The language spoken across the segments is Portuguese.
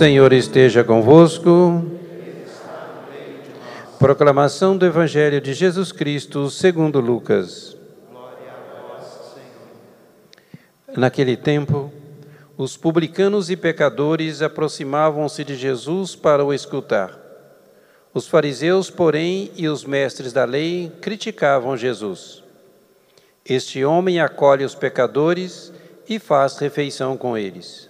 Senhor esteja convosco. Proclamação do Evangelho de Jesus Cristo segundo Lucas. Naquele tempo, os publicanos e pecadores aproximavam-se de Jesus para o escutar. Os fariseus, porém, e os mestres da lei criticavam Jesus. Este homem acolhe os pecadores e faz refeição com eles.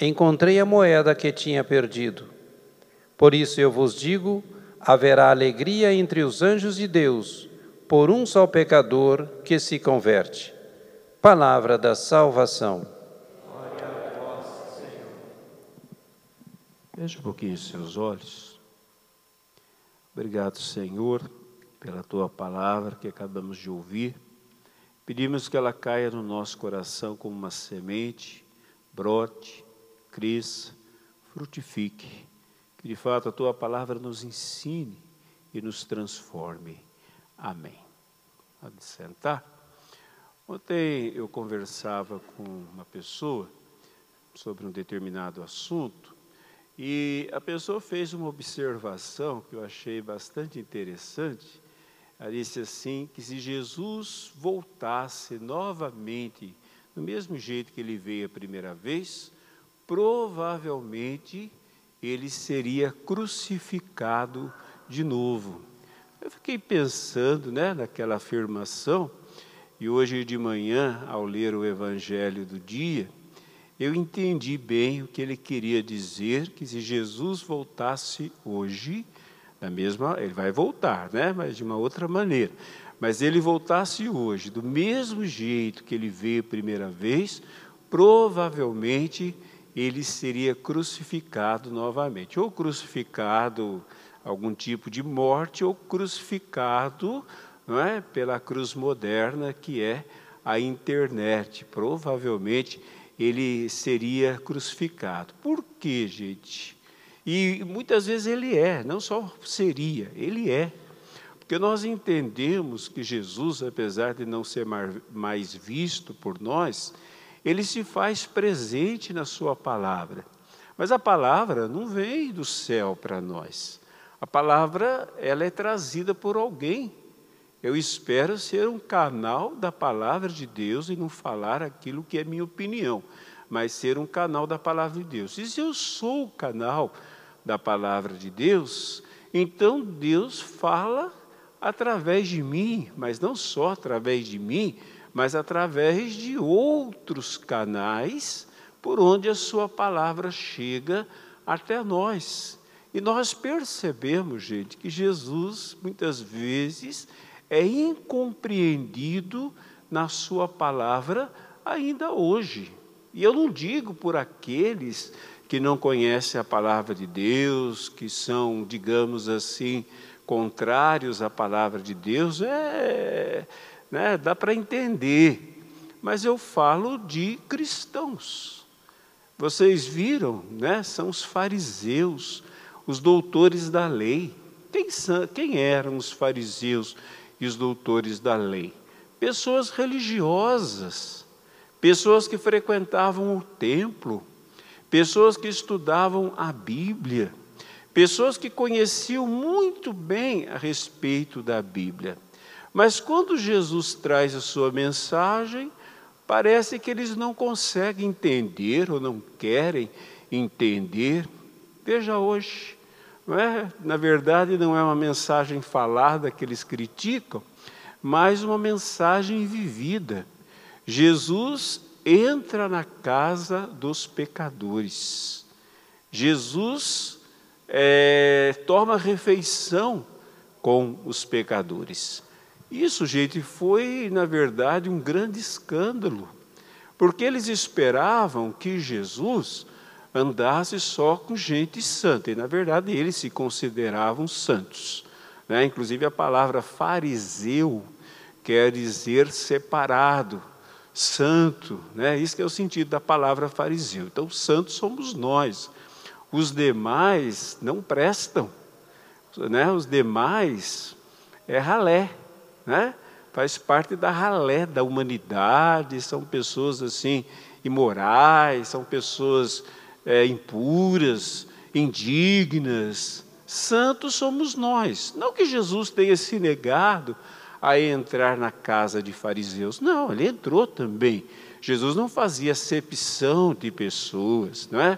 encontrei a moeda que tinha perdido. Por isso eu vos digo: haverá alegria entre os anjos de Deus por um só pecador que se converte. Palavra da salvação. Veja um pouquinho os seus olhos. Obrigado, Senhor, pela tua palavra que acabamos de ouvir. Pedimos que ela caia no nosso coração como uma semente, brote, cresça, frutifique. Que de fato a tua palavra nos ensine e nos transforme. Amém. Pode sentar. Ontem eu conversava com uma pessoa sobre um determinado assunto e a pessoa fez uma observação que eu achei bastante interessante. Ela disse assim: que se Jesus voltasse novamente, do mesmo jeito que ele veio a primeira vez, provavelmente ele seria crucificado de novo. Eu fiquei pensando né, naquela afirmação, e hoje de manhã, ao ler o Evangelho do dia, eu entendi bem o que ele queria dizer, que se Jesus voltasse hoje, da mesma, ele vai voltar, né? Mas de uma outra maneira. Mas ele voltasse hoje, do mesmo jeito que ele veio a primeira vez, provavelmente ele seria crucificado novamente, ou crucificado algum tipo de morte, ou crucificado, não é, pela cruz moderna que é a internet. Provavelmente ele seria crucificado. Por quê, gente? E muitas vezes ele é, não só seria, ele é. Porque nós entendemos que Jesus, apesar de não ser mais visto por nós, ele se faz presente na Sua palavra. Mas a palavra não vem do céu para nós. A palavra ela é trazida por alguém. Eu espero ser um canal da palavra de Deus e não falar aquilo que é minha opinião, mas ser um canal da palavra de Deus. E se eu sou o canal da palavra de Deus, então Deus fala através de mim, mas não só através de mim, mas através de outros canais por onde a Sua palavra chega até nós. E nós percebemos, gente, que Jesus muitas vezes é incompreendido na Sua palavra ainda hoje. E eu não digo por aqueles que não conhecem a palavra de Deus, que são, digamos assim, contrários à palavra de Deus, é, né, dá para entender. Mas eu falo de cristãos. Vocês viram, né? São os fariseus, os doutores da lei. Quem, são, quem eram os fariseus e os doutores da lei? Pessoas religiosas, pessoas que frequentavam o templo, pessoas que estudavam a Bíblia, pessoas que conheciam muito bem a respeito da Bíblia. Mas quando Jesus traz a sua mensagem, parece que eles não conseguem entender ou não querem entender. Veja hoje, é? na verdade, não é uma mensagem falada que eles criticam, mas uma mensagem vivida. Jesus entra na casa dos pecadores. Jesus é, toma refeição com os pecadores. Isso, gente, foi, na verdade, um grande escândalo, porque eles esperavam que Jesus andasse só com gente santa, e na verdade eles se consideravam santos. Né? Inclusive a palavra fariseu quer dizer separado, santo, né? isso é o sentido da palavra fariseu. Então, santos somos nós, os demais não prestam, né? os demais é ralé, né? faz parte da ralé da humanidade, são pessoas assim imorais, são pessoas é, impuras, indignas. Santos somos nós. Não que Jesus tenha se negado a entrar na casa de fariseus. Não, ele entrou também. Jesus não fazia acepção de pessoas, não é?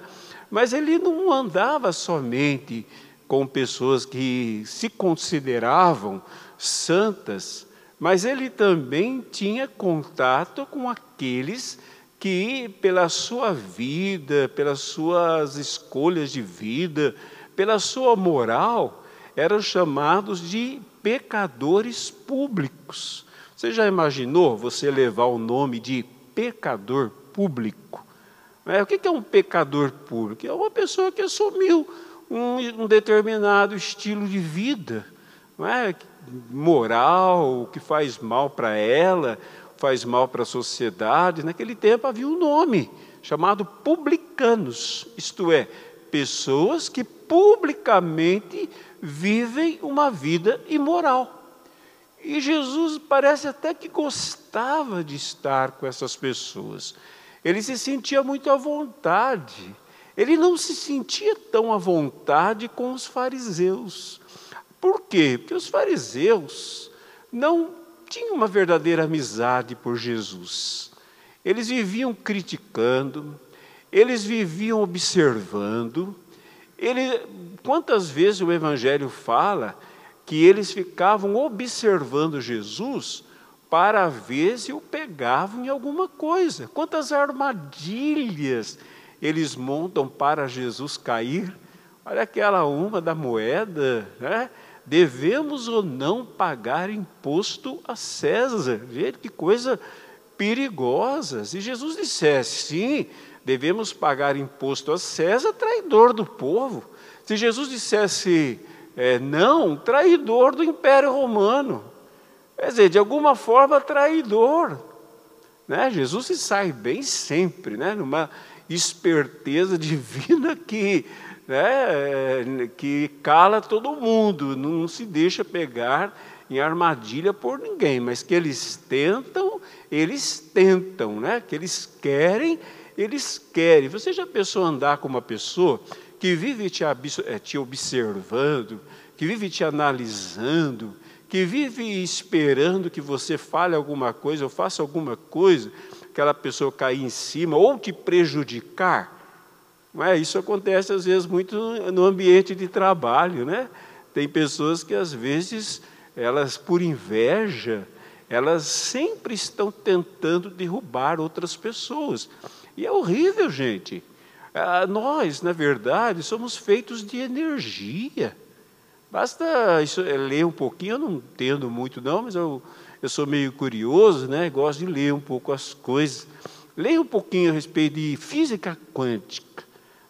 Mas ele não andava somente com pessoas que se consideravam santas, mas ele também tinha contato com aqueles que, pela sua vida, pelas suas escolhas de vida, pela sua moral, eram chamados de pecadores públicos. Você já imaginou você levar o nome de pecador público? É, o que é um pecador público? É uma pessoa que assumiu um, um determinado estilo de vida, não é? Moral, que faz mal para ela, faz mal para a sociedade. Naquele tempo havia um nome chamado publicanos, isto é, pessoas que publicamente vivem uma vida imoral. E Jesus parece até que gostava de estar com essas pessoas. Ele se sentia muito à vontade. Ele não se sentia tão à vontade com os fariseus. Por quê? Porque os fariseus não tinham uma verdadeira amizade por Jesus. Eles viviam criticando, eles viviam observando, ele, quantas vezes o Evangelho fala que eles ficavam observando Jesus para ver se o pegavam em alguma coisa? Quantas armadilhas eles montam para Jesus cair? Olha aquela uma da moeda, né? Devemos ou não pagar imposto a César? Gente, que coisa perigosa. Se Jesus dissesse sim, devemos pagar imposto a César, traidor do povo. Se Jesus dissesse é, não, traidor do Império Romano. Quer dizer, de alguma forma, traidor. Né? Jesus se sai bem sempre, né? numa esperteza divina que, né, que cala todo mundo, não se deixa pegar em armadilha por ninguém, mas que eles tentam, eles tentam, né? que eles querem eles querem. Você já pensou andar com uma pessoa que vive te, eh, te observando, que vive te analisando, que vive esperando que você fale alguma coisa ou faça alguma coisa, aquela pessoa cair em cima ou te prejudicar? É? Isso acontece às vezes muito no ambiente de trabalho, né? Tem pessoas que às vezes elas por inveja, elas sempre estão tentando derrubar outras pessoas. E é horrível, gente. Ah, nós, na verdade, somos feitos de energia. Basta isso, é, ler um pouquinho, eu não entendo muito não, mas eu, eu sou meio curioso, né? gosto de ler um pouco as coisas. Leia um pouquinho a respeito de física quântica.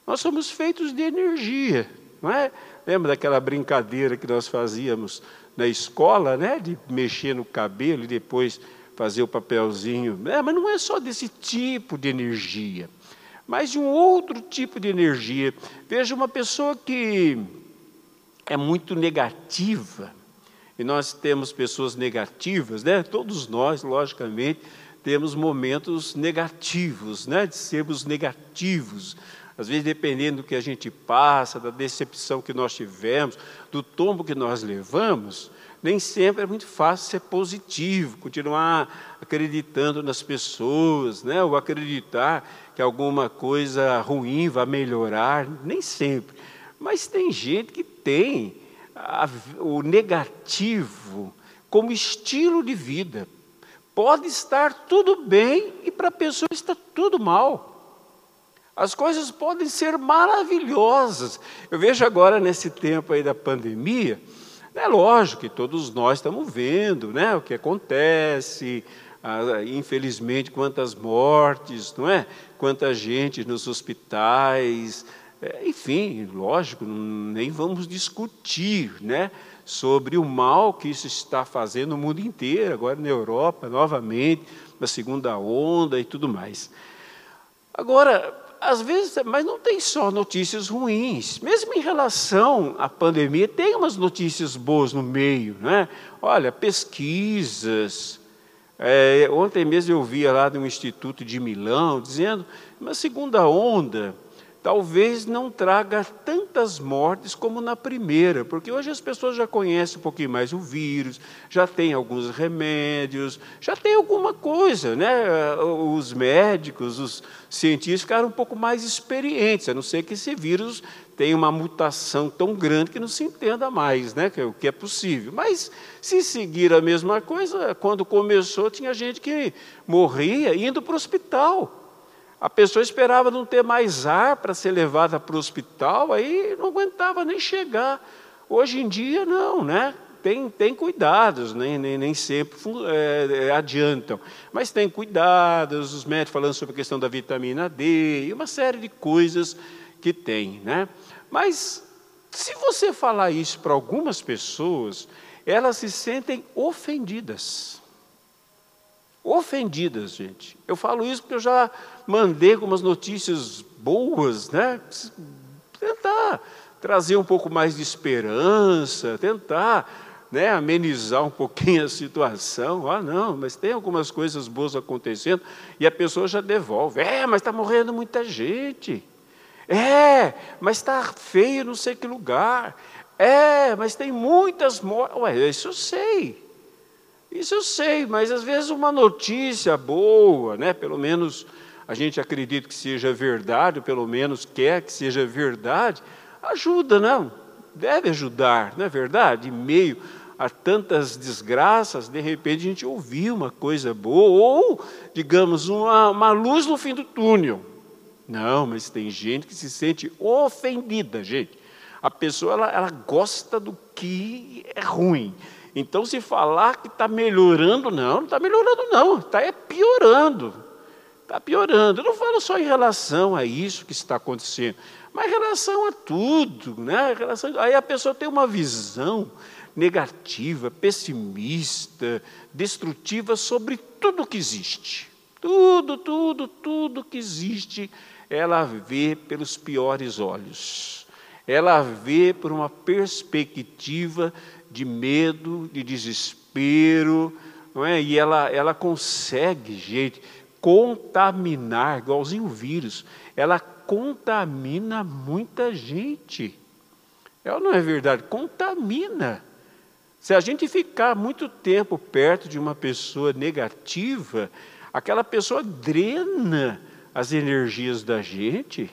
Nós somos feitos de energia, não é? Lembra daquela brincadeira que nós fazíamos na escola, né? De mexer no cabelo e depois fazer o papelzinho. É, mas não é só desse tipo de energia, mas de um outro tipo de energia. Veja uma pessoa que é muito negativa, e nós temos pessoas negativas, né? Todos nós, logicamente, temos momentos negativos, né? De sermos negativos. Às vezes, dependendo do que a gente passa, da decepção que nós tivemos, do tombo que nós levamos, nem sempre é muito fácil ser positivo, continuar acreditando nas pessoas, né? ou acreditar que alguma coisa ruim vai melhorar, nem sempre. Mas tem gente que tem a, o negativo como estilo de vida. Pode estar tudo bem e para a pessoa está tudo mal. As coisas podem ser maravilhosas. Eu vejo agora nesse tempo aí da pandemia, é lógico que todos nós estamos vendo, né, o que acontece, ah, infelizmente quantas mortes, não é? Quanta gente nos hospitais, é, enfim, lógico, nem vamos discutir, né, sobre o mal que isso está fazendo no mundo inteiro, agora na Europa, novamente, na segunda onda e tudo mais. Agora, às vezes, mas não tem só notícias ruins. Mesmo em relação à pandemia, tem umas notícias boas no meio, né? Olha, pesquisas. É, ontem mesmo eu via lá de um instituto de Milão dizendo uma segunda onda talvez não traga tantas mortes como na primeira, porque hoje as pessoas já conhecem um pouquinho mais o vírus, já tem alguns remédios, já tem alguma coisa, né? Os médicos, os cientistas ficaram um pouco mais experientes, a não ser que esse vírus tenha uma mutação tão grande que não se entenda mais, né? Que é o que é possível. Mas se seguir a mesma coisa, quando começou tinha gente que morria indo para o hospital. A pessoa esperava não ter mais ar para ser levada para o hospital, aí não aguentava nem chegar. Hoje em dia, não, né? Tem, tem cuidados, nem, nem, nem sempre é, adiantam, mas tem cuidados, os médicos falando sobre a questão da vitamina D e uma série de coisas que tem, né? Mas se você falar isso para algumas pessoas, elas se sentem ofendidas ofendidas, gente. Eu falo isso porque eu já mandei algumas notícias boas, né? Tentar trazer um pouco mais de esperança, tentar né, amenizar um pouquinho a situação. Ah, não, mas tem algumas coisas boas acontecendo e a pessoa já devolve. É, mas está morrendo muita gente. É, mas está feio não sei que lugar. É, mas tem muitas mortes. Ué, isso eu sei. Isso eu sei, mas às vezes uma notícia boa, né? pelo menos a gente acredita que seja verdade, ou pelo menos quer que seja verdade, ajuda, não? Deve ajudar, não é verdade? Em meio a tantas desgraças, de repente a gente ouviu uma coisa boa, ou, digamos, uma, uma luz no fim do túnel. Não, mas tem gente que se sente ofendida, gente. A pessoa ela, ela gosta do que é ruim. Então, se falar que está melhorando, não, não está melhorando, não, está é piorando. Está piorando. Eu não falo só em relação a isso que está acontecendo, mas em relação a tudo. Né? Relação, aí a pessoa tem uma visão negativa, pessimista, destrutiva sobre tudo que existe. Tudo, tudo, tudo que existe, ela vê pelos piores olhos. Ela vê por uma perspectiva de medo, de desespero, não é? E ela, ela consegue, gente, contaminar, igualzinho o vírus, ela contamina muita gente. Ela não é verdade, contamina. Se a gente ficar muito tempo perto de uma pessoa negativa, aquela pessoa drena as energias da gente.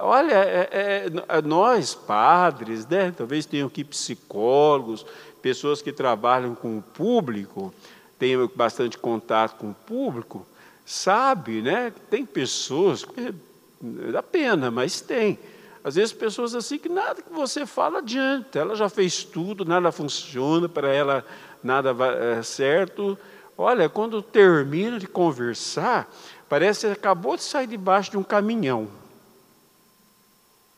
Olha, é, é, é, nós, padres, né, talvez tenham aqui psicólogos, pessoas que trabalham com o público, tenham bastante contato com o público, sabe, né? Tem pessoas, dá pena, mas tem. Às vezes pessoas assim que nada que você fala adianta, ela já fez tudo, nada funciona, para ela nada é certo. Olha, quando termina de conversar, parece que acabou de sair debaixo de um caminhão.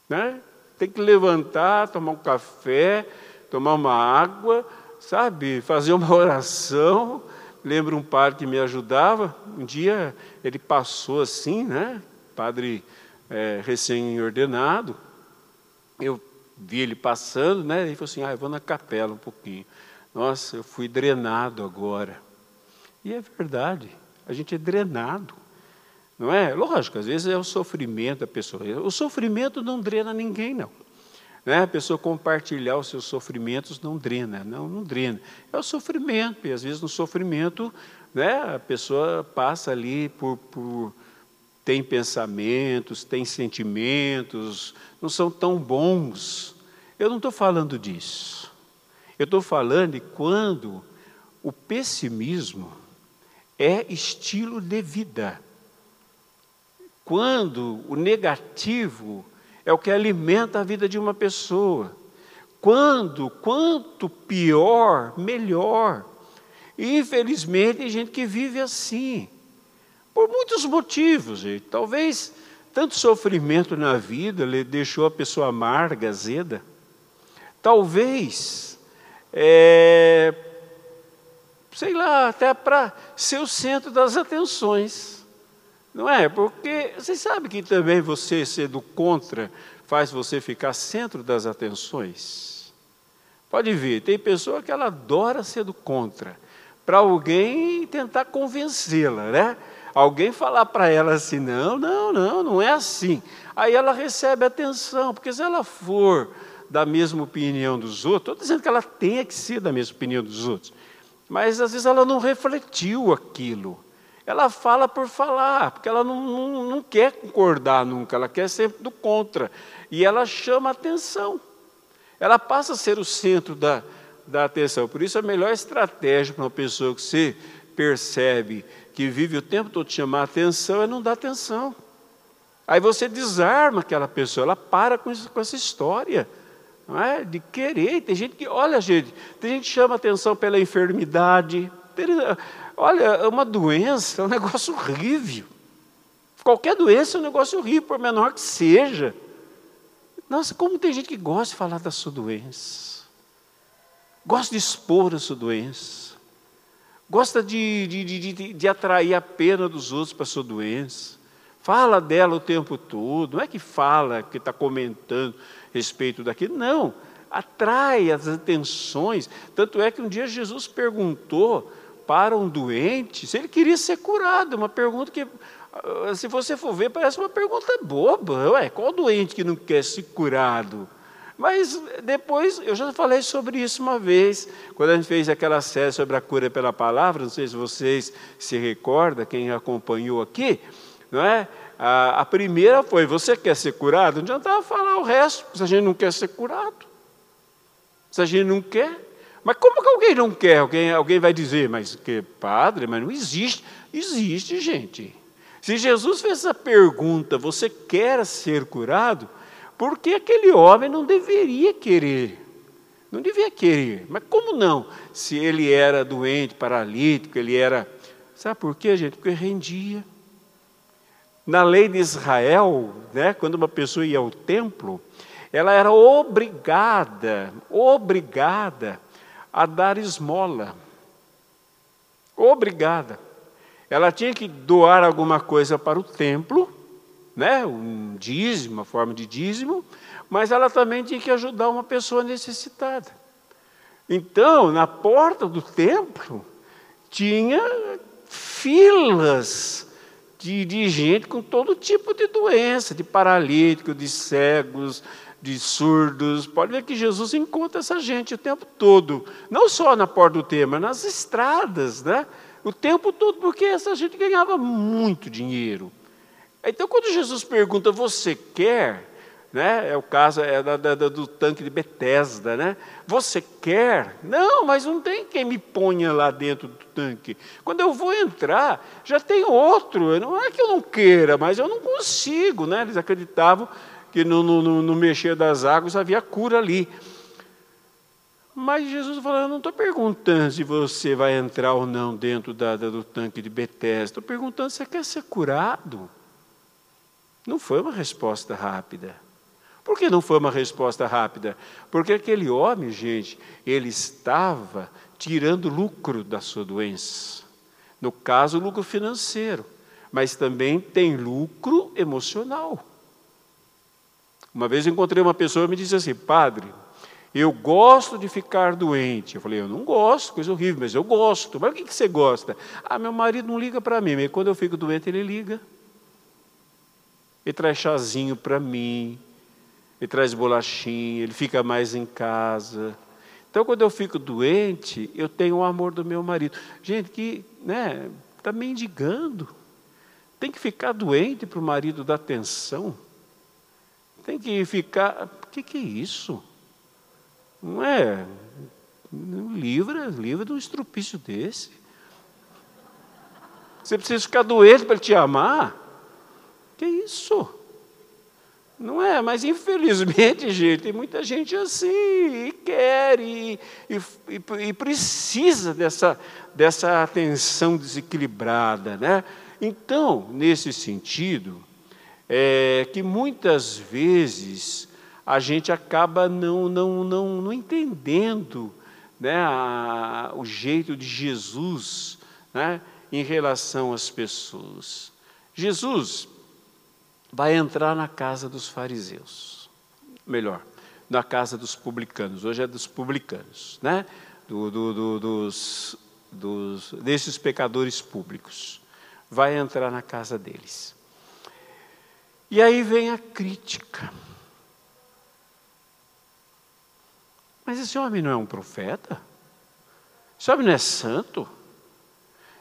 Né? Tem que levantar, tomar um café, tomar uma água, sabe? Fazer uma oração. Lembro um padre que me ajudava. Um dia ele passou assim, né? Padre é, recém-ordenado. Eu vi ele passando, né? Ele falou assim: Ah, eu vou na capela um pouquinho. Nossa, eu fui drenado agora. E é verdade, a gente é drenado. Não é? Lógico, às vezes é o sofrimento da pessoa. O sofrimento não drena ninguém, não. Né? A pessoa compartilhar os seus sofrimentos não drena, não, não drena. É o sofrimento, e às vezes no sofrimento né, a pessoa passa ali por, por tem pensamentos, tem sentimentos, não são tão bons. Eu não estou falando disso. Eu estou falando de quando o pessimismo é estilo de vida. Quando o negativo é o que alimenta a vida de uma pessoa. Quando, quanto pior, melhor. Infelizmente, tem gente que vive assim. Por muitos motivos, gente. Talvez tanto sofrimento na vida deixou a pessoa amarga, azeda. Talvez, é, sei lá, até para ser o centro das atenções. Não é? Porque você sabe que também você ser do contra faz você ficar centro das atenções. Pode ver, tem pessoa que ela adora ser do contra, para alguém tentar convencê-la, né? Alguém falar para ela assim: não, não, não, não é assim. Aí ela recebe atenção, porque se ela for da mesma opinião dos outros, estou dizendo que ela tenha que ser da mesma opinião dos outros, mas às vezes ela não refletiu aquilo. Ela fala por falar, porque ela não, não, não quer concordar nunca, ela quer sempre do contra. E ela chama atenção. Ela passa a ser o centro da, da atenção. Por isso, a melhor estratégia para uma pessoa que você percebe que vive o tempo todo te chamar atenção é não dar atenção. Aí você desarma aquela pessoa, ela para com, isso, com essa história. É? De querer. Tem gente que, olha, gente, tem gente que chama atenção pela enfermidade. Olha, é uma doença é um negócio horrível. Qualquer doença é um negócio horrível, por menor que seja. Nossa, como tem gente que gosta de falar da sua doença, gosta de expor a sua doença, gosta de, de, de, de atrair a pena dos outros para a sua doença, fala dela o tempo todo, não é que fala, que está comentando respeito daquilo, não, atrai as atenções. Tanto é que um dia Jesus perguntou para um doente se ele queria ser curado. Uma pergunta que, ah, se você for ver, parece uma pergunta boba. Ué, qual doente que não quer ser curado? Mas depois, eu já falei sobre isso uma vez, quando a gente fez aquela série sobre a cura pela palavra, não sei se vocês se recordam, quem acompanhou aqui, não é? A, a primeira foi: você quer ser curado? Não adiantava falar o resto, se a gente não quer ser curado. Se a gente não quer, mas como que alguém não quer? Alguém, alguém vai dizer, mas que padre, mas não existe. Existe, gente. Se Jesus fez essa pergunta, você quer ser curado? Por que aquele homem não deveria querer? Não devia querer. Mas como não? Se ele era doente, paralítico, ele era. Sabe por quê, gente? Porque rendia. Na lei de Israel, né, quando uma pessoa ia ao templo, ela era obrigada, obrigada a dar esmola. Obrigada. Ela tinha que doar alguma coisa para o templo, né? um dízimo, uma forma de dízimo, mas ela também tinha que ajudar uma pessoa necessitada. Então, na porta do templo, tinha filas de, de gente com todo tipo de doença, de paralítico, de cegos, de surdos. Pode ver que Jesus encontra essa gente o tempo todo, não só na porta do tema, nas estradas, né? O tempo todo, porque essa gente ganhava muito dinheiro. Então, quando Jesus pergunta, você quer? Né? É o caso é da, da, do tanque de Betesda, né? Você quer? Não, mas não tem quem me ponha lá dentro do tanque. Quando eu vou entrar, já tem outro. Não é que eu não queira, mas eu não consigo, né? Eles acreditavam que no, no, no mexer das águas havia cura ali. Mas Jesus falou: Eu não estou perguntando se você vai entrar ou não dentro da, da, do tanque de Betesda. Estou perguntando se você quer ser curado. Não foi uma resposta rápida. Por que não foi uma resposta rápida? Porque aquele homem, gente, ele estava tirando lucro da sua doença. No caso, lucro financeiro, mas também tem lucro emocional. Uma vez encontrei uma pessoa que me disse assim: Padre, eu gosto de ficar doente. Eu falei: Eu não gosto, coisa horrível, mas eu gosto. Mas o que você gosta? Ah, meu marido não liga para mim, mas quando eu fico doente, ele liga. Ele traz chazinho para mim, ele traz bolachinha, ele fica mais em casa. Então, quando eu fico doente, eu tenho o amor do meu marido. Gente que né, está mendigando. Tem que ficar doente para o marido dar atenção. Tem que ficar. O que, que é isso? Não é? Livra, livra de um estrupício desse. Você precisa ficar doente para ele te amar? Que isso? Não é? Mas infelizmente, gente, tem muita gente assim, e quer, e, e, e precisa dessa, dessa atenção desequilibrada. Né? Então, nesse sentido, é que muitas vezes a gente acaba não, não, não, não entendendo né, a, o jeito de Jesus né, em relação às pessoas. Jesus vai entrar na casa dos fariseus, melhor, na casa dos publicanos, hoje é dos publicanos, né? Do, do, do, dos, dos, desses pecadores públicos. Vai entrar na casa deles. E aí vem a crítica. Mas esse homem não é um profeta? Esse homem não é santo?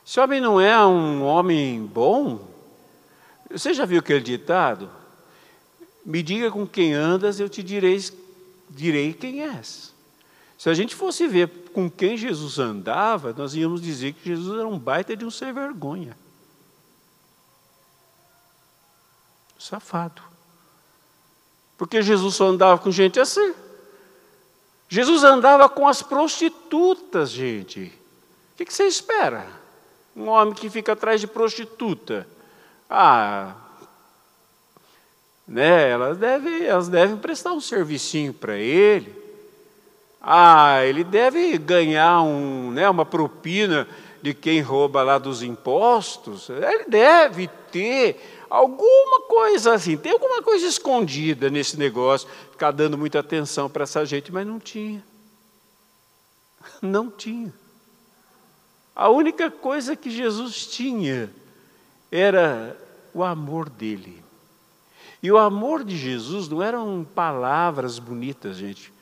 Esse homem não é um homem bom? Você já viu aquele ditado? Me diga com quem andas, eu te direi, direi quem és. Se a gente fosse ver com quem Jesus andava, nós íamos dizer que Jesus era um baita de um sem vergonha. Safado. Porque Jesus só andava com gente assim. Jesus andava com as prostitutas, gente. O que você espera? Um homem que fica atrás de prostituta. Ah, né, elas, devem, elas devem prestar um servicinho para ele. Ah, ele deve ganhar um, né, uma propina de quem rouba lá dos impostos. Ele deve ter alguma coisa assim, tem alguma coisa escondida nesse negócio, ficar dando muita atenção para essa gente, mas não tinha. Não tinha. A única coisa que Jesus tinha era o amor dele. E o amor de Jesus não eram palavras bonitas, gente.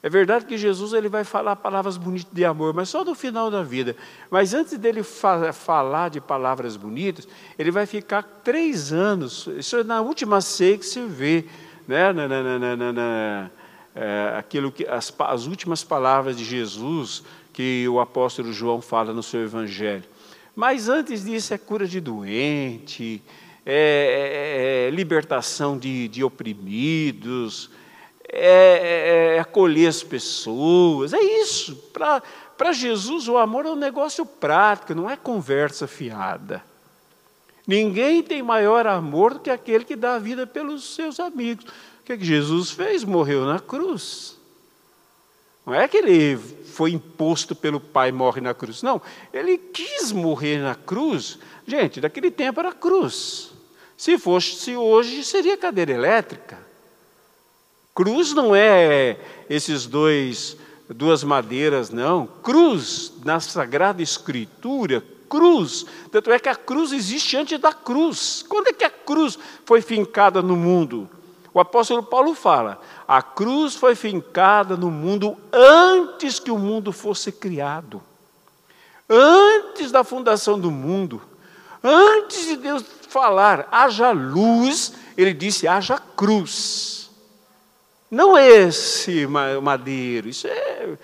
É verdade que Jesus ele vai falar palavras bonitas de amor, mas só no final da vida. Mas antes dele fa falar de palavras bonitas, ele vai ficar três anos. Isso é na última ceia que se vê, né? Na, na, na, é, aquilo que as, as últimas palavras de Jesus que o apóstolo João fala no seu Evangelho. Mas antes disso é cura de doente, é, é, é libertação de, de oprimidos é, é, é acolher as pessoas, é isso. Para Jesus, o amor é um negócio prático, não é conversa fiada. Ninguém tem maior amor do que aquele que dá a vida pelos seus amigos. O que, é que Jesus fez? Morreu na cruz. Não é que ele foi imposto pelo Pai morre na cruz. Não, ele quis morrer na cruz. Gente, daquele tempo era cruz. Se fosse hoje, seria cadeira elétrica. Cruz não é esses dois duas madeiras, não. Cruz na Sagrada Escritura, cruz. Tanto é que a cruz existe antes da cruz. Quando é que a cruz foi fincada no mundo? O apóstolo Paulo fala: a cruz foi fincada no mundo antes que o mundo fosse criado. Antes da fundação do mundo, antes de Deus falar, haja luz, ele disse: haja cruz. Não esse madeiro, isso é,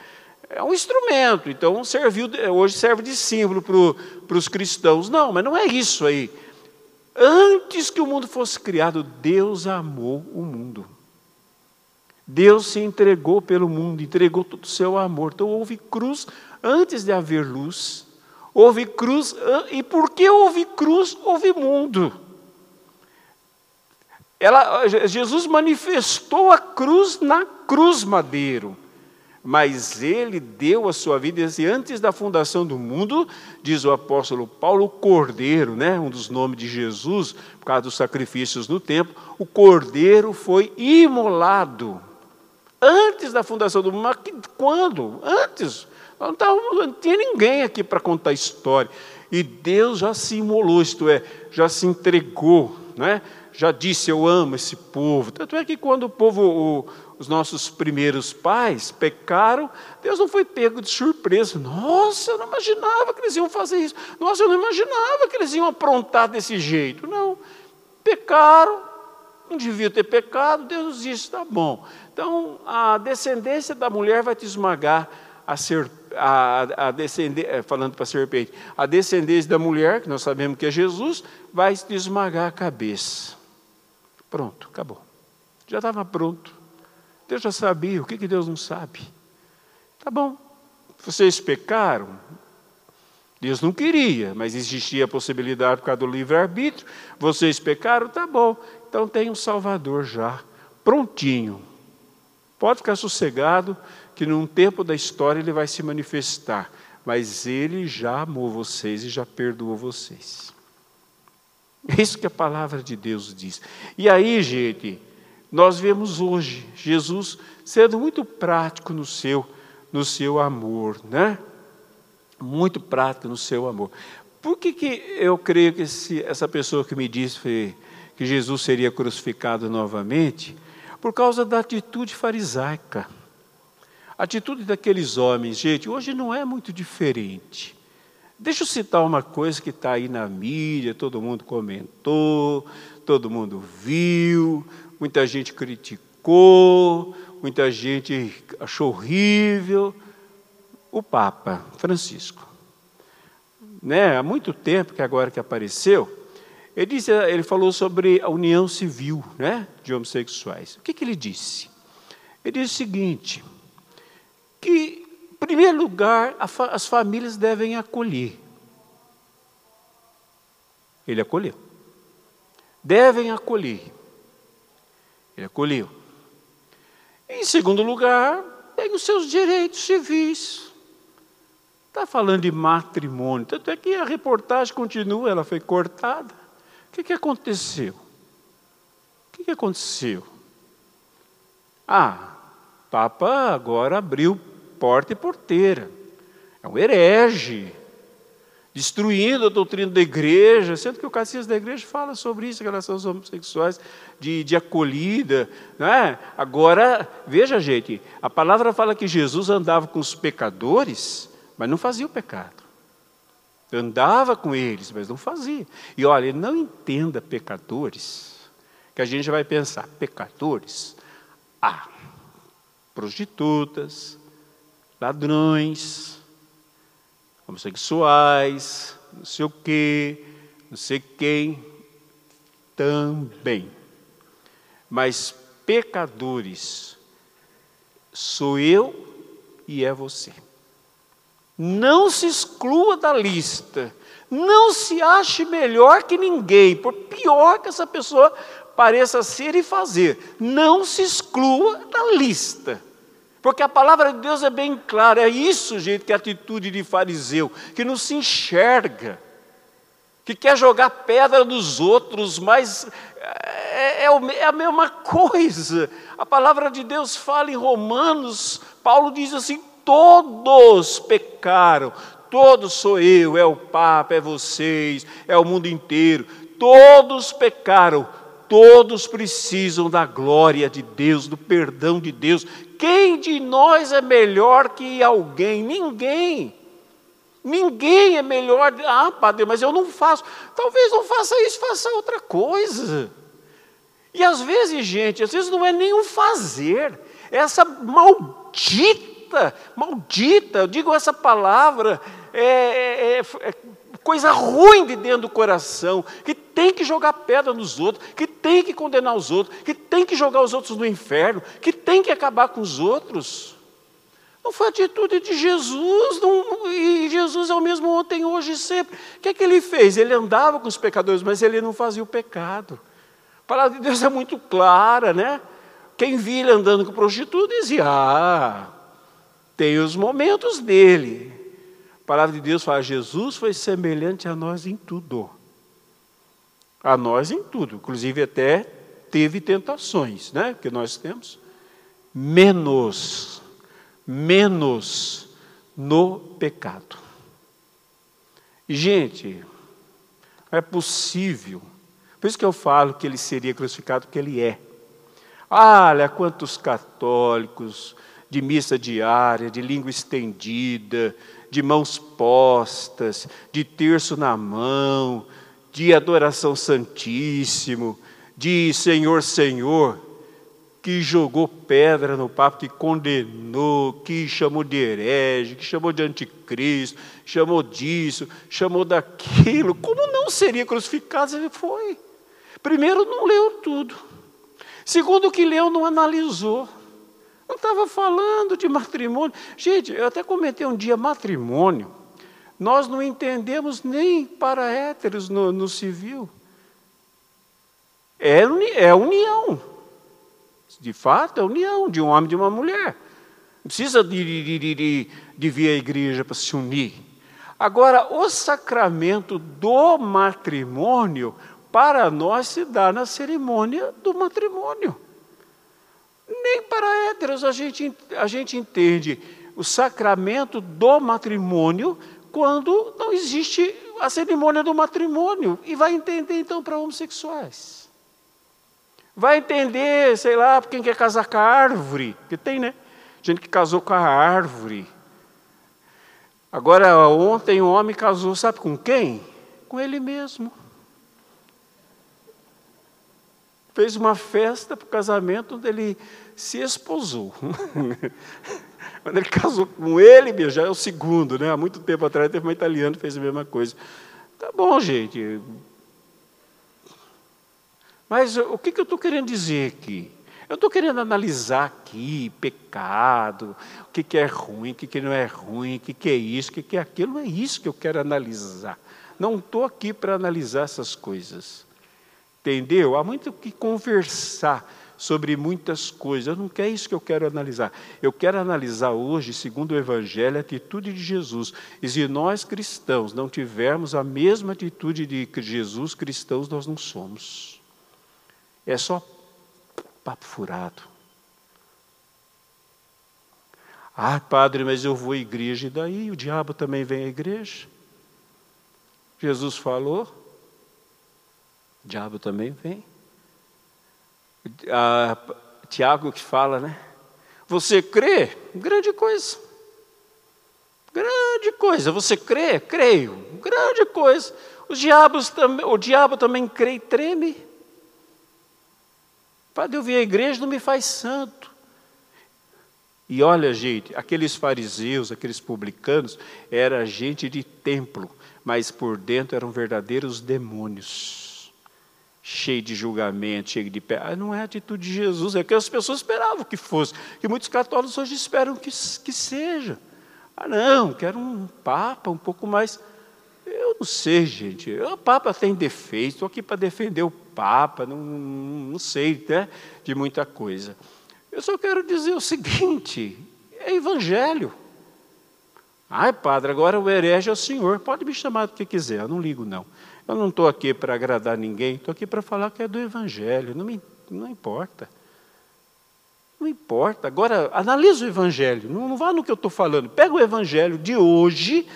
é um instrumento, então serviu, hoje serve de símbolo para os cristãos. Não, mas não é isso aí. Antes que o mundo fosse criado, Deus amou o mundo. Deus se entregou pelo mundo, entregou todo o seu amor. Então houve cruz antes de haver luz. Houve cruz, e porque houve cruz, houve mundo. Ela, Jesus manifestou a cruz na cruz madeiro mas ele deu a sua vida assim, antes da fundação do mundo, diz o apóstolo Paulo, o Cordeiro, né, um dos nomes de Jesus, por causa dos sacrifícios no templo, o Cordeiro foi imolado antes da fundação do mundo. Mas quando? Antes. Não, tava, não tinha ninguém aqui para contar a história. E Deus já se imolou, isto é, já se entregou, né? Já disse: Eu amo esse povo. Tanto é que quando o povo, o, os nossos primeiros pais pecaram, Deus não foi pego de surpresa. Nossa, eu não imaginava que eles iam fazer isso. Nossa, eu não imaginava que eles iam aprontar desse jeito. Não. Pecaram, não devia ter pecado, Deus disse: Tá bom. Então, a descendência da mulher vai te esmagar a serpente a, a descender, eh, falando para a serpente, a descendência da mulher, que nós sabemos que é Jesus, vai te esmagar a cabeça. Pronto, acabou. Já estava pronto. Deus já sabia. O que, que Deus não sabe? Tá bom. Vocês pecaram. Deus não queria, mas existia a possibilidade por causa do livre-arbítrio. Vocês pecaram, tá bom. Então tem um Salvador já, prontinho. Pode ficar sossegado, que num tempo da história ele vai se manifestar. Mas ele já amou vocês e já perdoou vocês. É isso que a palavra de Deus diz. E aí, gente, nós vemos hoje Jesus sendo muito prático no seu, no seu amor, né? Muito prático no seu amor. Por que, que eu creio que esse, essa pessoa que me disse que Jesus seria crucificado novamente? Por causa da atitude farisaica. A atitude daqueles homens, gente, hoje não é muito diferente. Deixa eu citar uma coisa que está aí na mídia, todo mundo comentou, todo mundo viu, muita gente criticou, muita gente achou horrível. O Papa Francisco. Né, há muito tempo que agora que apareceu, ele, disse, ele falou sobre a união civil né, de homossexuais. O que, que ele disse? Ele disse o seguinte, que primeiro lugar, as famílias devem acolher. Ele acolheu. Devem acolher. Ele acolheu. Em segundo lugar, tem os seus direitos civis. Está falando de matrimônio. Tanto é que a reportagem continua, ela foi cortada. O que, que aconteceu? O que, que aconteceu? Ah, Papa agora abriu porta e porteira. É um herege, destruindo a doutrina da igreja, sendo que o catecismo da igreja fala sobre isso, aos homossexuais, de, de acolhida. Né? Agora, veja, gente, a palavra fala que Jesus andava com os pecadores, mas não fazia o pecado. Andava com eles, mas não fazia. E olha, não entenda pecadores, que a gente vai pensar, pecadores, ah, prostitutas, ladrões, homossexuais, não sei o quê, não sei quem, também. Mas pecadores sou eu e é você. Não se exclua da lista. Não se ache melhor que ninguém, por pior que essa pessoa pareça ser e fazer. Não se exclua da lista. Porque a palavra de Deus é bem clara, é isso, gente, que é a atitude de fariseu, que não se enxerga, que quer jogar pedra nos outros, mas é, é, é a mesma coisa. A palavra de Deus fala em Romanos, Paulo diz assim: todos pecaram, todos sou eu, é o Papa, é vocês, é o mundo inteiro, todos pecaram, todos precisam da glória de Deus, do perdão de Deus. Quem de nós é melhor que alguém? Ninguém. Ninguém é melhor. Ah, padre, mas eu não faço. Talvez não faça isso, faça outra coisa. E às vezes, gente, às vezes não é nem o fazer, é essa maldita, maldita, eu digo essa palavra, é, é, é coisa ruim de dentro do coração, que tem que jogar pedra nos outros, que tem que condenar os outros, que tem que jogar os outros no inferno, que tem que acabar com os outros. Não foi a atitude de Jesus, não, e Jesus é o mesmo ontem, hoje e sempre. O que é que ele fez? Ele andava com os pecadores, mas ele não fazia o pecado. A palavra de Deus é muito clara, né? Quem via ele andando com prostituta dizia: Ah, tem os momentos dele. A palavra de Deus fala: Jesus foi semelhante a nós em tudo. A nós em tudo, inclusive até teve tentações, né? Que nós temos. Menos, menos no pecado. Gente, é possível. Por isso que eu falo que ele seria crucificado, porque ele é. Olha quantos católicos de missa diária, de língua estendida, de mãos postas, de terço na mão, de adoração santíssimo, de Senhor, Senhor, que jogou pedra no Papa, que condenou, que chamou de herege, que chamou de anticristo, chamou disso, chamou daquilo. Como não seria crucificado? Ele foi. Primeiro, não leu tudo. Segundo, que leu, não analisou. Não estava falando de matrimônio. Gente, eu até comentei um dia matrimônio. Nós não entendemos nem para héteros no, no civil. É, é união. De fato, é união de um homem e de uma mulher. Não precisa de, de, de, de, vir à igreja para se unir. Agora, o sacramento do matrimônio, para nós, se dá na cerimônia do matrimônio. Nem para héteros a gente, a gente entende o sacramento do matrimônio quando não existe a cerimônia do matrimônio. E vai entender então para homossexuais. Vai entender, sei lá, quem quer casar com a árvore, que tem, né? Gente que casou com a árvore. Agora, ontem um homem casou, sabe com quem? Com ele mesmo. Fez uma festa para o casamento onde ele se esposou. Quando ele casou com ele, já é o segundo, né? Há muito tempo atrás teve uma italiana que fez a mesma coisa. Tá bom, gente. Mas o que, que eu estou querendo dizer aqui? Eu estou querendo analisar aqui pecado, o que, que é ruim, o que, que não é ruim, o que, que é isso, o que, que é aquilo. É isso que eu quero analisar. Não estou aqui para analisar essas coisas. Entendeu? Há muito que conversar sobre muitas coisas. Não é isso que eu quero analisar. Eu quero analisar hoje, segundo o Evangelho, a atitude de Jesus. E se nós cristãos não tivermos a mesma atitude de Jesus, cristãos nós não somos. É só papo furado. Ah, padre, mas eu vou à igreja, e daí o diabo também vem à igreja? Jesus falou, o diabo também vem. Ah, Tiago que fala, né? Você crê? Grande coisa. Grande coisa. Você crê? Creio. Grande coisa. Os diabos também, o diabo também crê e treme. Padre, eu vim à igreja, não me faz santo. E olha, gente, aqueles fariseus, aqueles publicanos, era gente de templo, mas por dentro eram verdadeiros demônios, cheio de julgamento, cheio de pé. Ah, não é a atitude de Jesus, é que as pessoas esperavam que fosse, que muitos católicos hoje esperam que, que seja. Ah, não, quero um papa um pouco mais. Eu não sei, gente. O Papa tem defeito, estou aqui para defender o Papa, não, não sei né, de muita coisa. Eu só quero dizer o seguinte: é Evangelho. Ai, padre, agora o herege é o senhor. Pode me chamar do que quiser, eu não ligo, não. Eu não estou aqui para agradar ninguém, estou aqui para falar que é do Evangelho. Não, me, não importa. Não importa. Agora, analisa o Evangelho. Não, não vá no que eu estou falando. Pega o Evangelho de hoje,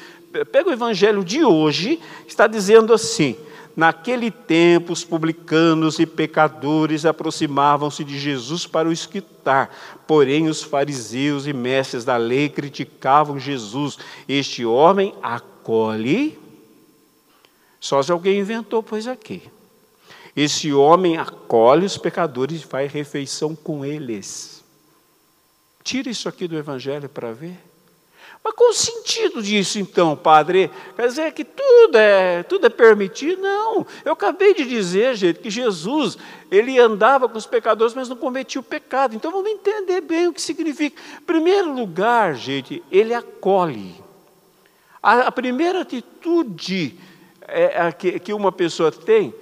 pega o Evangelho de hoje, está dizendo assim: Naquele tempo, os publicanos e pecadores aproximavam-se de Jesus para o escutar. Porém, os fariseus e mestres da lei criticavam Jesus. Este homem acolhe. Só se alguém inventou, pois aqui. Esse homem acolhe os pecadores e faz refeição com eles. Tira isso aqui do Evangelho para ver. Mas qual o sentido disso então, padre? Quer dizer que tudo é, tudo é permitido? Não. Eu acabei de dizer, gente, que Jesus, ele andava com os pecadores, mas não cometia o pecado. Então vamos entender bem o que significa. Em primeiro lugar, gente, ele acolhe. A, a primeira atitude é, a, que, que uma pessoa tem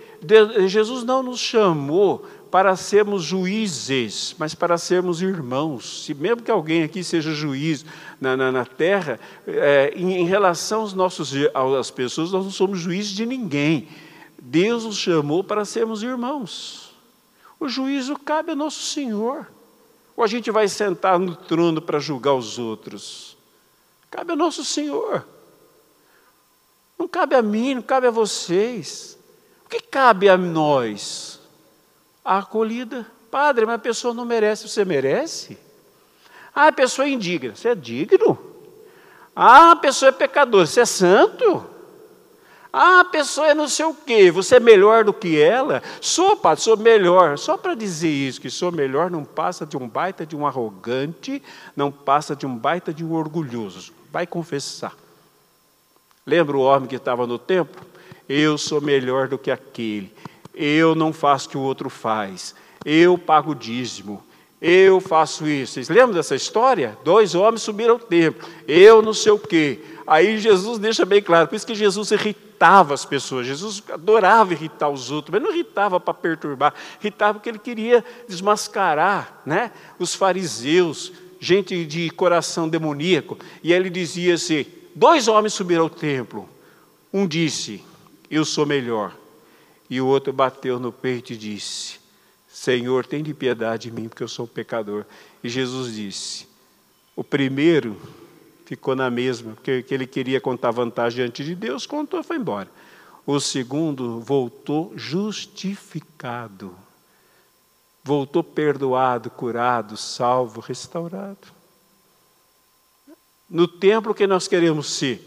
Jesus não nos chamou para sermos juízes, mas para sermos irmãos. Se mesmo que alguém aqui seja juiz na, na, na terra, é, em, em relação aos nossos, às pessoas, nós não somos juízes de ninguém. Deus nos chamou para sermos irmãos. O juízo cabe ao nosso Senhor. Ou a gente vai sentar no trono para julgar os outros? Cabe ao nosso Senhor. Não cabe a mim, não cabe a vocês. O que cabe a nós? A acolhida. Padre, mas a pessoa não merece, você merece? Ah, a pessoa é indigna, você é digno? Ah, a pessoa é pecadora, você é santo? Ah, a pessoa é não sei o quê, você é melhor do que ela? Sou, padre, sou melhor. Só para dizer isso, que sou melhor, não passa de um baita de um arrogante, não passa de um baita de um orgulhoso. Vai confessar. Lembra o homem que estava no templo? Eu sou melhor do que aquele. Eu não faço o que o outro faz. Eu pago dízimo. Eu faço isso. Vocês lembram dessa história? Dois homens subiram ao templo. Eu não sei o quê. Aí Jesus deixa bem claro. Por isso que Jesus irritava as pessoas. Jesus adorava irritar os outros, mas não irritava para perturbar. Irritava porque ele queria desmascarar né? os fariseus, gente de coração demoníaco. E ele dizia assim: dois homens subiram ao templo. Um disse: Eu sou melhor. E o outro bateu no peito e disse: Senhor, tem de piedade de mim, porque eu sou um pecador. E Jesus disse: O primeiro ficou na mesma, porque que ele queria contar vantagem diante de Deus, contou e foi embora. O segundo voltou justificado, voltou perdoado, curado, salvo, restaurado. No templo que nós queremos ser,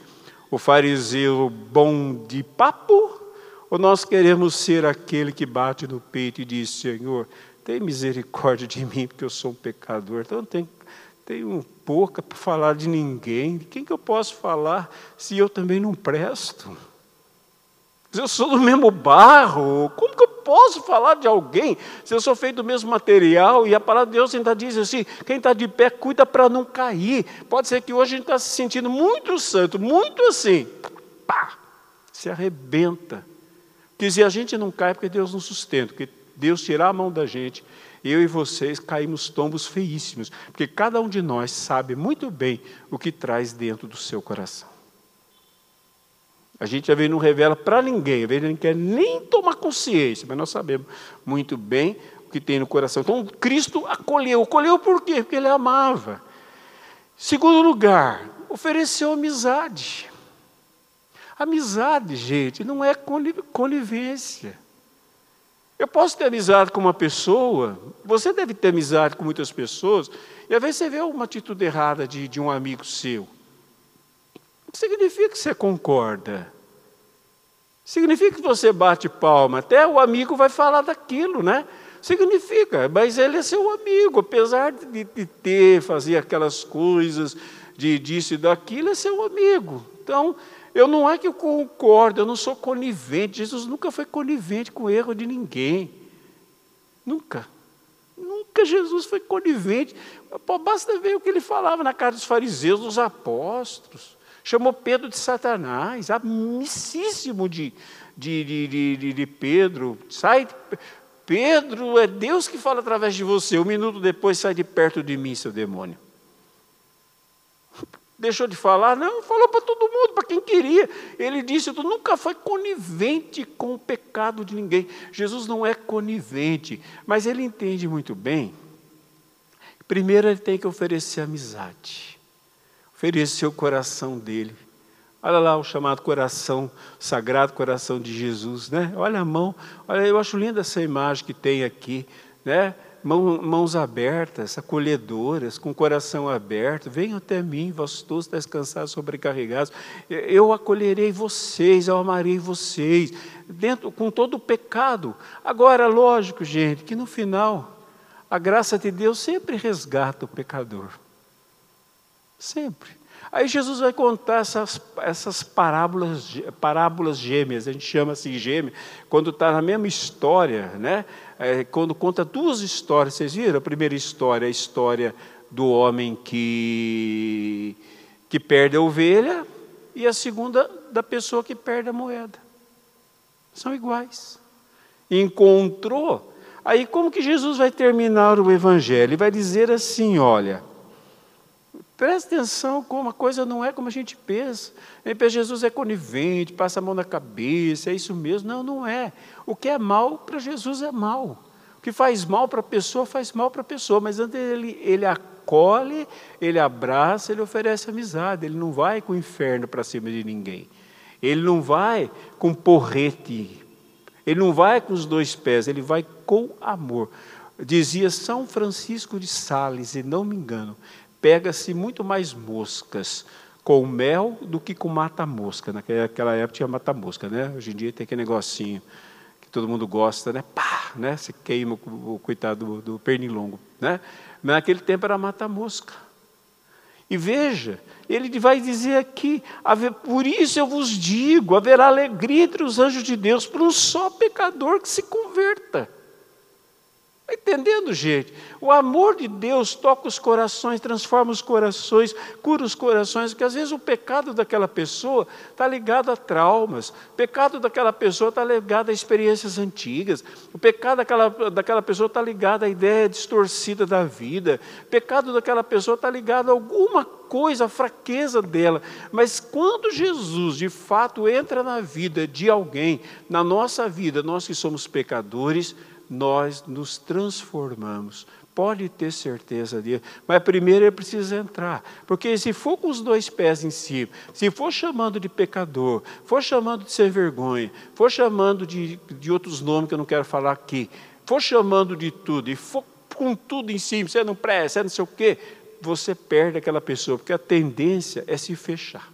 o fariseu bom de papo, ou nós queremos ser aquele que bate no peito e diz: Senhor, tem misericórdia de mim, porque eu sou um pecador. Então, tem, tenho pouca para falar de ninguém. De quem que eu posso falar se eu também não presto? Se eu sou do mesmo barro, como que eu posso falar de alguém se eu sou feito do mesmo material? E a palavra de Deus ainda diz assim: quem está de pé, cuida para não cair. Pode ser que hoje a gente está se sentindo muito santo, muito assim, pá, se arrebenta. Porque se a gente não cai, é porque Deus não sustenta, porque Deus tirar a mão da gente, eu e vocês caímos tombos feíssimos, porque cada um de nós sabe muito bem o que traz dentro do seu coração. A gente às vezes não revela para ninguém, às vezes não quer nem tomar consciência, mas nós sabemos muito bem o que tem no coração. Então Cristo acolheu. Acolheu por quê? Porque ele amava. Segundo lugar, ofereceu amizade. Amizade, gente, não é conivência. Eu posso ter amizade com uma pessoa, você deve ter amizade com muitas pessoas, e às vezes você vê uma atitude errada de, de um amigo seu. Significa que você concorda. Significa que você bate palma. Até o amigo vai falar daquilo, né? Significa, mas ele é seu amigo, apesar de, de ter, fazer aquelas coisas, de disso e daquilo, é seu amigo. Então, eu não é que eu concordo, eu não sou conivente. Jesus nunca foi conivente com o erro de ninguém. Nunca. Nunca Jesus foi conivente. Basta ver o que ele falava na casa dos fariseus, dos apóstolos. Chamou Pedro de Satanás, amicíssimo de, de, de, de, de Pedro. Sai, Pedro, é Deus que fala através de você. Um minuto depois, sai de perto de mim, seu demônio. Deixou de falar? Não, falou para todo mundo, para quem queria. Ele disse: Tu nunca foi conivente com o pecado de ninguém. Jesus não é conivente, mas ele entende muito bem. Primeiro, ele tem que oferecer amizade, oferecer o coração dele. Olha lá o chamado coração, sagrado coração de Jesus, né? Olha a mão, olha, eu acho linda essa imagem que tem aqui, né? mãos abertas, acolhedoras, com o coração aberto, venham até mim, vós todos estáis cansados, sobrecarregados, eu acolherei vocês, eu amarei vocês, dentro, com todo o pecado. Agora, lógico, gente, que no final, a graça de Deus sempre resgata o pecador. Sempre. Aí Jesus vai contar essas, essas parábolas, parábolas gêmeas, a gente chama assim gêmea, quando está na mesma história, né? É, quando conta duas histórias, vocês viram? A primeira história é a história do homem que, que perde a ovelha, e a segunda da pessoa que perde a moeda. São iguais. encontrou. Aí como que Jesus vai terminar o evangelho? Ele vai dizer assim, olha, Presta atenção como a coisa não é como a gente pensa. Jesus é conivente, passa a mão na cabeça, é isso mesmo. Não, não é. O que é mal para Jesus é mal. O que faz mal para a pessoa, faz mal para a pessoa. Mas antes ele, ele acolhe, ele abraça, ele oferece amizade. Ele não vai com o inferno para cima de ninguém. Ele não vai com porrete. Ele não vai com os dois pés, ele vai com amor. Dizia São Francisco de Sales, e não me engano, pega-se muito mais moscas com mel do que com mata-mosca. Naquela época tinha mata-mosca, né? Hoje em dia tem aquele negocinho que todo mundo gosta, né? Pá, né? Se queima o, coitado do, do pernilongo, né? Mas naquele tempo era mata-mosca. E veja, ele vai dizer aqui: por isso eu vos digo, haverá alegria entre os anjos de Deus por um só pecador que se converta. Está entendendo, gente? O amor de Deus toca os corações, transforma os corações, cura os corações, porque às vezes o pecado daquela pessoa está ligado a traumas, o pecado daquela pessoa está ligado a experiências antigas, o pecado daquela, daquela pessoa está ligado à ideia distorcida da vida, o pecado daquela pessoa está ligado a alguma coisa, a fraqueza dela. Mas quando Jesus de fato entra na vida de alguém, na nossa vida, nós que somos pecadores, nós nos transformamos. Pode ter certeza disso. Mas primeiro ele precisa entrar. Porque se for com os dois pés em cima, se for chamando de pecador, for chamando de sem vergonha, for chamando de, de outros nomes que eu não quero falar aqui, for chamando de tudo, e for com tudo em cima, você não presta, você não sei o quê, você perde aquela pessoa, porque a tendência é se fechar.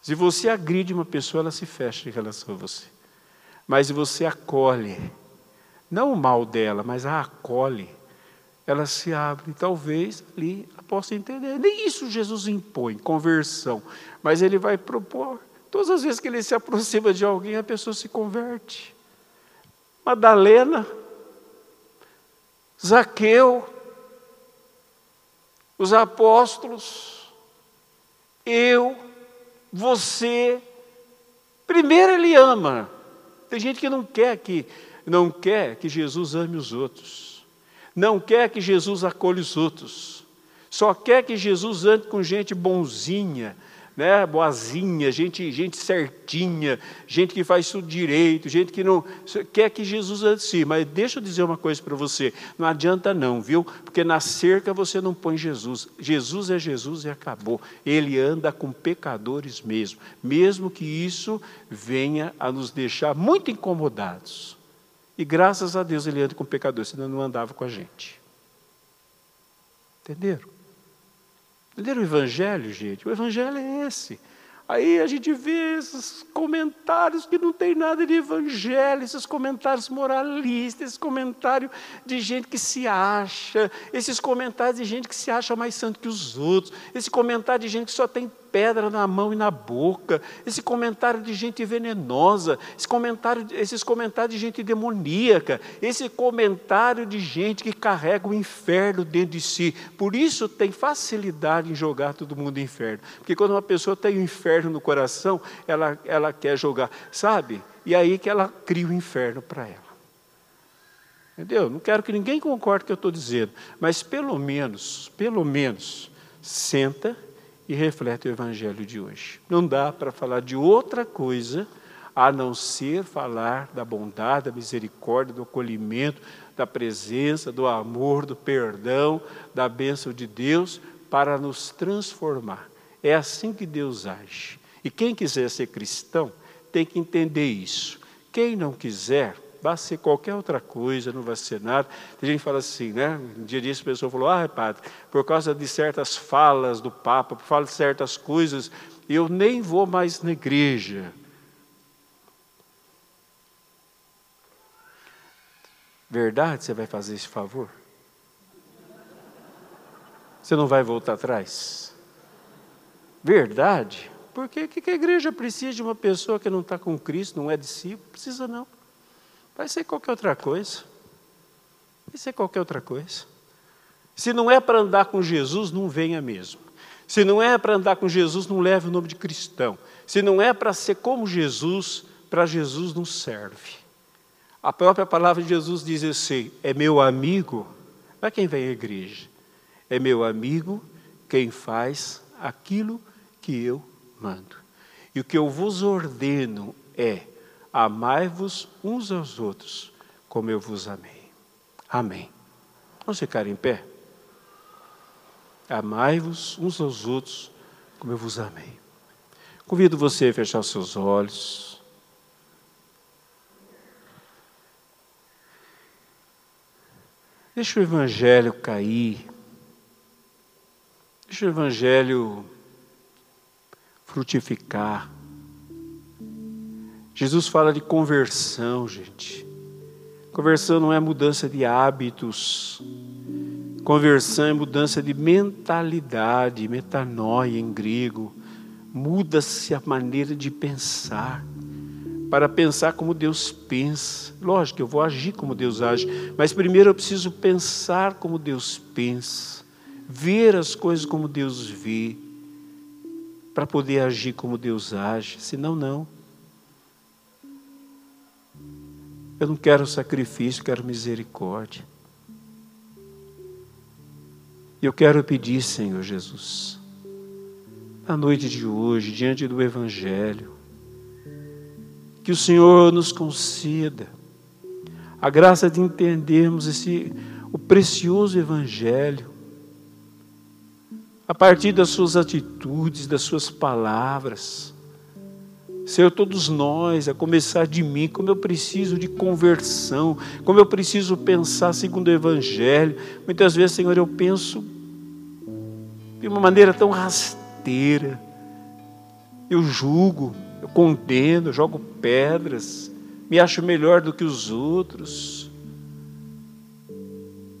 Se você agride uma pessoa, ela se fecha em relação a você. Mas se você acolhe, não o mal dela, mas a acolhe, ela se abre. Talvez ali ela possa entender. Nem isso Jesus impõe, conversão, mas ele vai propor. Todas as vezes que ele se aproxima de alguém, a pessoa se converte. Madalena, Zaqueu, os apóstolos, eu, você. Primeiro ele ama. Tem gente que não quer que não quer que Jesus ame os outros, não quer que Jesus acolha os outros, só quer que Jesus ande com gente bonzinha, né, boazinha, gente, gente certinha, gente que faz tudo direito, gente que não quer que Jesus ande sim. Mas deixa eu dizer uma coisa para você: não adianta não, viu? Porque na cerca você não põe Jesus. Jesus é Jesus e acabou. Ele anda com pecadores mesmo, mesmo que isso venha a nos deixar muito incomodados. E graças a Deus ele anda com pecadores, senão não andava com a gente. Entenderam? Entenderam o Evangelho, gente? O Evangelho é esse. Aí a gente vê esses comentários que não tem nada de evangelho, esses comentários moralistas, esses comentários de gente que se acha, esses comentários de gente que se acha mais santo que os outros, esse comentário de gente que só tem pedra na mão e na boca, esse comentário de gente venenosa, esse comentário, esses comentários de gente demoníaca, esse comentário de gente que carrega o inferno dentro de si. Por isso tem facilidade em jogar todo mundo no inferno. Porque quando uma pessoa tem o inferno no coração, ela, ela quer jogar, sabe? E aí que ela cria o inferno para ela. Entendeu? Não quero que ninguém concorde com o que eu estou dizendo, mas pelo menos, pelo menos, senta e reflete o Evangelho de hoje. Não dá para falar de outra coisa a não ser falar da bondade, da misericórdia, do acolhimento, da presença, do amor, do perdão, da bênção de Deus para nos transformar. É assim que Deus age. E quem quiser ser cristão tem que entender isso. Quem não quiser, vai ser qualquer outra coisa, não vai ser nada. Tem gente que fala assim, né? Um dia disso a pessoa falou, ah, padre, por causa de certas falas do Papa, por causa de certas coisas, eu nem vou mais na igreja. Verdade, você vai fazer esse favor? Você não vai voltar atrás? Verdade? Porque que a igreja precisa de uma pessoa que não está com Cristo, não é discípulo? Precisa não. Vai ser qualquer outra coisa. Vai ser qualquer outra coisa. Se não é para andar com Jesus, não venha mesmo. Se não é para andar com Jesus, não leve o nome de cristão. Se não é para ser como Jesus, para Jesus não serve. A própria palavra de Jesus diz assim: é meu amigo, não é quem vem à igreja, é meu amigo quem faz aquilo que eu mando. E o que eu vos ordeno é: amai-vos uns aos outros, como eu vos amei. Amém. Vamos ficar em pé? Amai-vos uns aos outros, como eu vos amei. Convido você a fechar os seus olhos. Deixa o Evangelho cair. Deixa o Evangelho frutificar. Jesus fala de conversão, gente. Conversão não é mudança de hábitos. Conversão é mudança de mentalidade, metanoia em grego. Muda-se a maneira de pensar para pensar como Deus pensa. Lógico, eu vou agir como Deus age, mas primeiro eu preciso pensar como Deus pensa, ver as coisas como Deus vê, para poder agir como Deus age, senão não. Eu não quero sacrifício, quero misericórdia. E eu quero pedir, Senhor Jesus, na noite de hoje, diante do Evangelho, que o Senhor nos conceda a graça de entendermos esse o precioso evangelho a partir das suas atitudes, das suas palavras. Senhor, todos nós, a começar de mim, como eu preciso de conversão, como eu preciso pensar segundo o Evangelho. Muitas vezes, Senhor, eu penso de uma maneira tão rasteira, eu julgo, eu condeno, jogo pedras, me acho melhor do que os outros,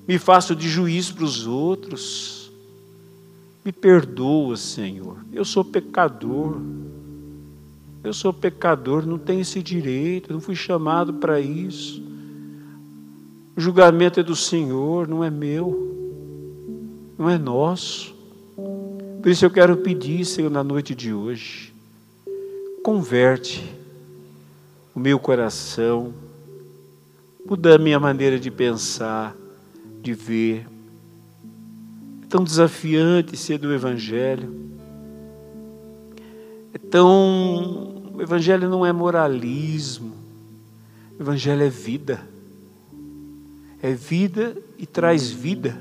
me faço de juiz para os outros. Me perdoa, Senhor. Eu sou pecador. Eu sou pecador, não tenho esse direito, não fui chamado para isso. O julgamento é do Senhor, não é meu, não é nosso. Por isso eu quero pedir, Senhor, na noite de hoje, converte o meu coração, muda a minha maneira de pensar, de ver. É tão desafiante ser do Evangelho. É tão. O Evangelho não é moralismo. O Evangelho é vida. É vida e traz vida.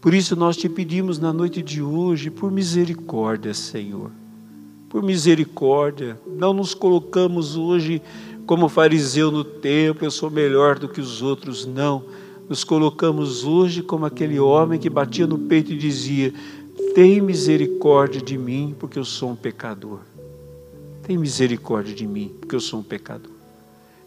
Por isso nós te pedimos na noite de hoje, por misericórdia, Senhor por misericórdia. Não nos colocamos hoje como fariseu no templo, eu sou melhor do que os outros, não. Nos colocamos hoje como aquele homem que batia no peito e dizia: Tem misericórdia de mim, porque eu sou um pecador. Tem misericórdia de mim, porque eu sou um pecador.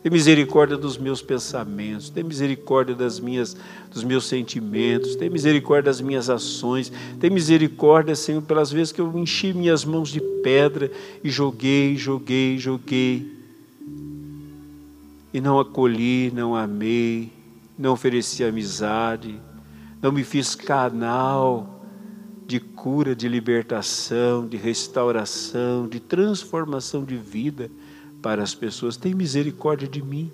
Tem misericórdia dos meus pensamentos, tem misericórdia das minhas, dos meus sentimentos, tem misericórdia das minhas ações, tem misericórdia, Senhor, pelas vezes que eu enchi minhas mãos de pedra e joguei, joguei, joguei. E não acolhi, não amei, não ofereci amizade, não me fiz canal de cura, de libertação, de restauração, de transformação de vida para as pessoas: tem misericórdia de mim.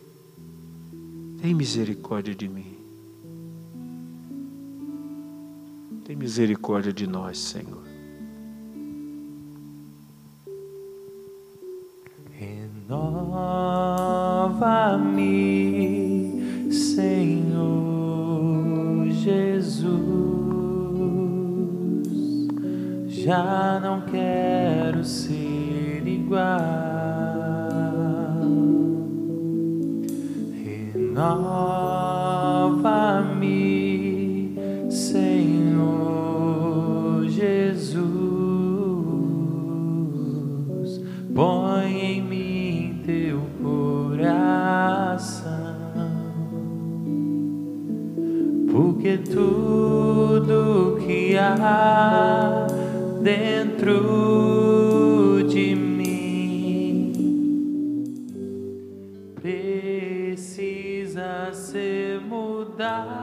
Tem misericórdia de mim. Tem misericórdia de nós, Senhor. Renova-me, Já não quero ser igual. Renova-me, Senhor Jesus. Põe em mim teu coração, porque tudo que há dentro de mim. Precisa ser mudado,